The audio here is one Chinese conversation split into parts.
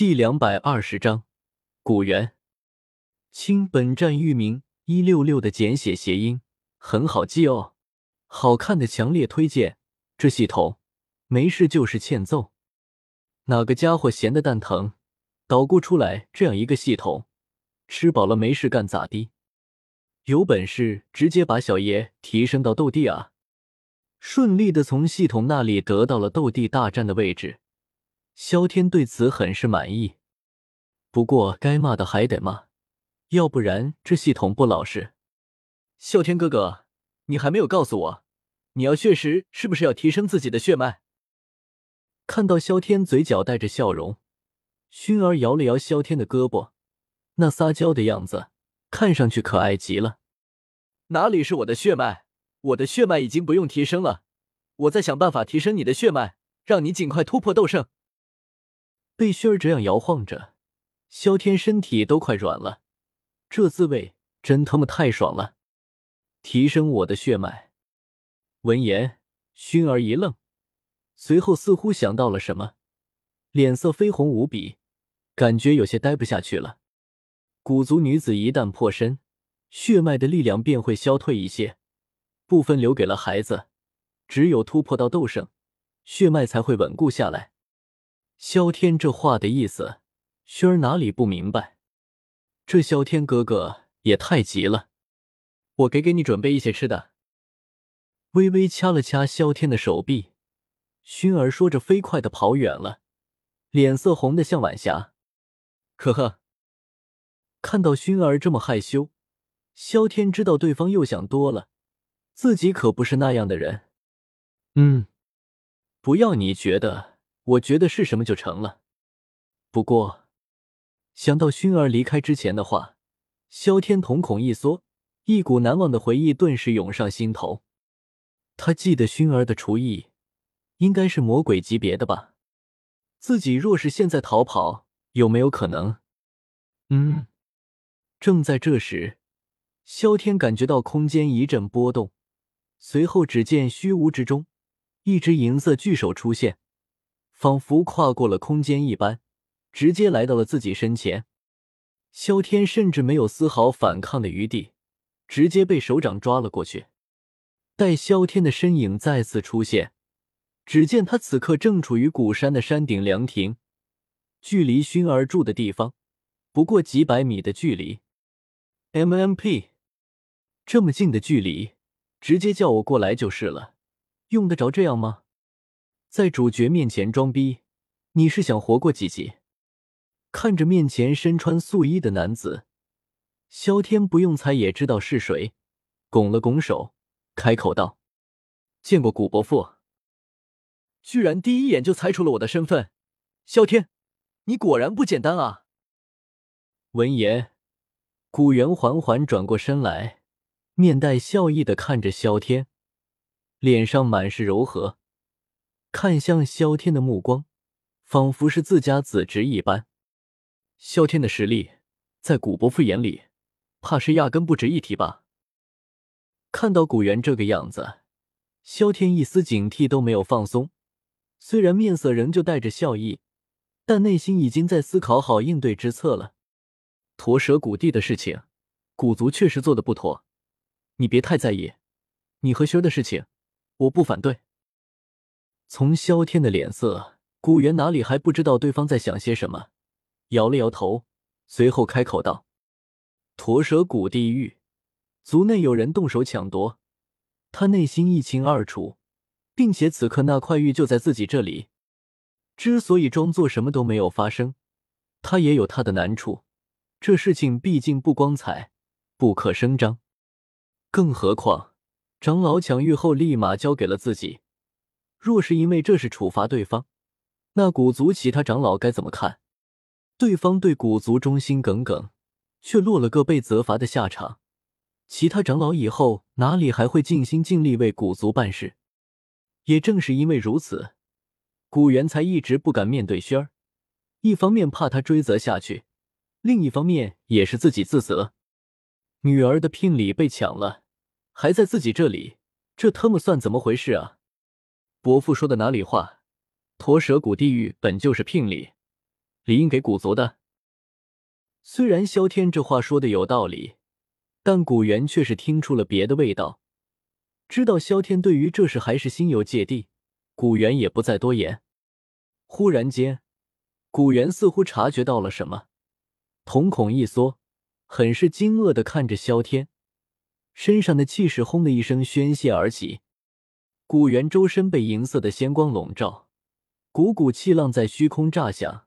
第两百二十章古元。清，本站域名一六六的简写谐音，很好记哦。好看的强烈推荐。这系统没事就是欠揍。哪个家伙闲的蛋疼，捣鼓出来这样一个系统？吃饱了没事干咋的？有本事直接把小爷提升到斗帝啊！顺利的从系统那里得到了斗帝大战的位置。萧天对此很是满意，不过该骂的还得骂，要不然这系统不老实。萧天哥哥，你还没有告诉我，你要血石是不是要提升自己的血脉？看到萧天嘴角带着笑容，薰儿摇了摇萧天的胳膊，那撒娇的样子看上去可爱极了。哪里是我的血脉？我的血脉已经不用提升了，我在想办法提升你的血脉，让你尽快突破斗圣。被薰儿这样摇晃着，萧天身体都快软了，这滋味真他妈太爽了！提升我的血脉。闻言，薰儿一愣，随后似乎想到了什么，脸色绯红无比，感觉有些待不下去了。古族女子一旦破身，血脉的力量便会消退一些，部分留给了孩子，只有突破到斗圣，血脉才会稳固下来。萧天这话的意思，薰儿哪里不明白？这萧天哥哥也太急了，我给给你准备一些吃的。微微掐了掐萧天的手臂，薰儿说着飞快的跑远了，脸色红的像晚霞。呵呵，看到薰儿这么害羞，萧天知道对方又想多了，自己可不是那样的人。嗯，不要你觉得。我觉得是什么就成了。不过，想到熏儿离开之前的话，萧天瞳孔一缩，一股难忘的回忆顿时涌上心头。他记得熏儿的厨艺应该是魔鬼级别的吧？自己若是现在逃跑，有没有可能？嗯。正在这时，萧天感觉到空间一阵波动，随后只见虚无之中，一只银色巨手出现。仿佛跨过了空间一般，直接来到了自己身前。萧天甚至没有丝毫反抗的余地，直接被手掌抓了过去。待萧天的身影再次出现，只见他此刻正处于古山的山顶凉亭，距离薰儿住的地方不过几百米的距离。M M P，这么近的距离，直接叫我过来就是了，用得着这样吗？在主角面前装逼，你是想活过几集？看着面前身穿素衣的男子，萧天不用猜也知道是谁，拱了拱手，开口道：“见过古伯父。”居然第一眼就猜出了我的身份，萧天，你果然不简单啊！闻言，古元缓缓转过身来，面带笑意的看着萧天，脸上满是柔和。看向萧天的目光，仿佛是自家子侄一般。萧天的实力，在古伯父眼里，怕是压根不值一提吧？看到古元这个样子，萧天一丝警惕都没有放松。虽然面色仍旧带着笑意，但内心已经在思考好应对之策了。驼蛇谷地的事情，古族确实做的不妥，你别太在意。你和薰儿的事情，我不反对。从萧天的脸色，古元哪里还不知道对方在想些什么？摇了摇头，随后开口道：“驼蛇谷地狱，族内有人动手抢夺，他内心一清二楚，并且此刻那块玉就在自己这里。之所以装作什么都没有发生，他也有他的难处。这事情毕竟不光彩，不可声张。更何况，长老抢玉后立马交给了自己。”若是因为这是处罚对方，那古族其他长老该怎么看？对方对古族忠心耿耿，却落了个被责罚的下场，其他长老以后哪里还会尽心尽力为古族办事？也正是因为如此，古元才一直不敢面对轩儿，一方面怕他追责下去，另一方面也是自己自责。女儿的聘礼被抢了，还在自己这里，这他妈算怎么回事啊？伯父说的哪里话？驼蛇谷地狱本就是聘礼，理应给古族的。虽然萧天这话说的有道理，但古元却是听出了别的味道，知道萧天对于这事还是心有芥蒂。古元也不再多言。忽然间，古元似乎察觉到了什么，瞳孔一缩，很是惊愕的看着萧天，身上的气势轰的一声宣泄而起。古元周身被银色的仙光笼罩，股股气浪在虚空炸响，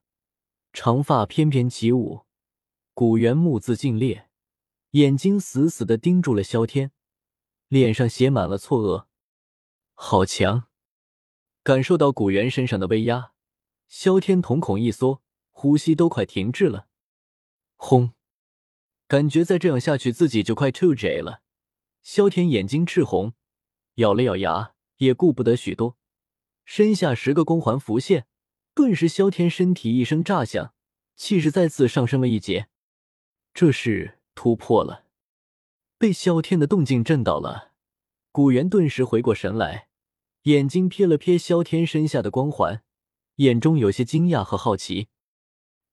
长发翩翩起舞。古元目眦尽裂，眼睛死死的盯住了萧天，脸上写满了错愕。好强！感受到古元身上的威压，萧天瞳孔一缩，呼吸都快停滞了。轰！感觉再这样下去，自己就快吐 J 了。萧天眼睛赤红，咬了咬牙。也顾不得许多，身下十个光环浮现，顿时萧天身体一声炸响，气势再次上升了一截。这是突破了，被萧天的动静震到了。古元顿时回过神来，眼睛瞥了瞥萧天身下的光环，眼中有些惊讶和好奇。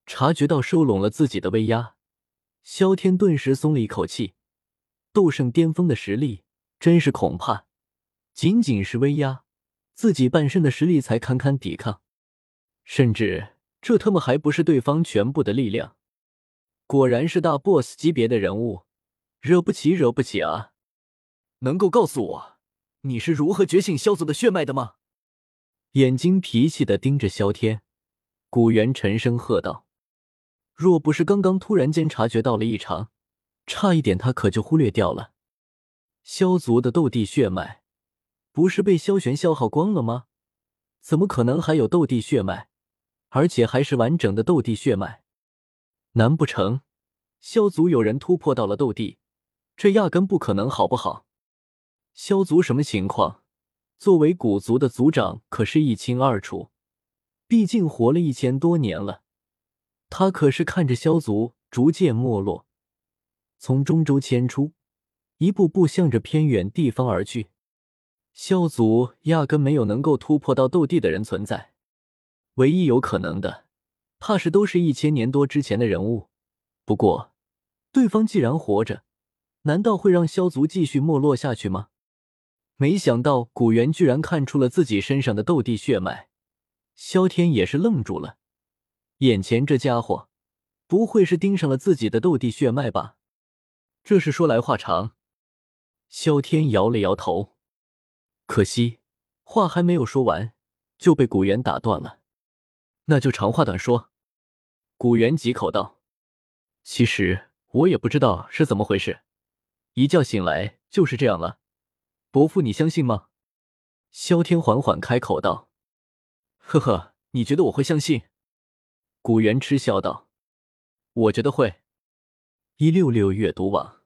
察觉到收拢了自己的威压，萧天顿时松了一口气。斗圣巅峰的实力，真是恐怕。仅仅是威压，自己半身的实力才堪堪抵抗，甚至这他妈还不是对方全部的力量。果然是大 boss 级别的人物，惹不起，惹不起啊！能够告诉我你是如何觉醒萧族的血脉的吗？眼睛脾气的盯着萧天，古元沉声喝道：“若不是刚刚突然间察觉到了异常，差一点他可就忽略掉了萧族的斗帝血脉。”不是被萧玄消耗光了吗？怎么可能还有斗帝血脉，而且还是完整的斗帝血脉？难不成萧族有人突破到了斗帝？这压根不可能，好不好？萧族什么情况？作为古族的族长，可是一清二楚。毕竟活了一千多年了，他可是看着萧族逐渐没落，从中州迁出，一步步向着偏远地方而去。萧族压根没有能够突破到斗帝的人存在，唯一有可能的，怕是都是一千年多之前的人物。不过，对方既然活着，难道会让萧族继续没落下去吗？没想到古元居然看出了自己身上的斗帝血脉，萧天也是愣住了。眼前这家伙，不会是盯上了自己的斗帝血脉吧？这是说来话长。萧天摇了摇头。可惜，话还没有说完，就被古元打断了。那就长话短说。古元急口道：“其实我也不知道是怎么回事，一觉醒来就是这样了。伯父，你相信吗？”萧天缓缓开口道：“呵呵，你觉得我会相信？”古元嗤笑道：“我觉得会。”一六六阅读网。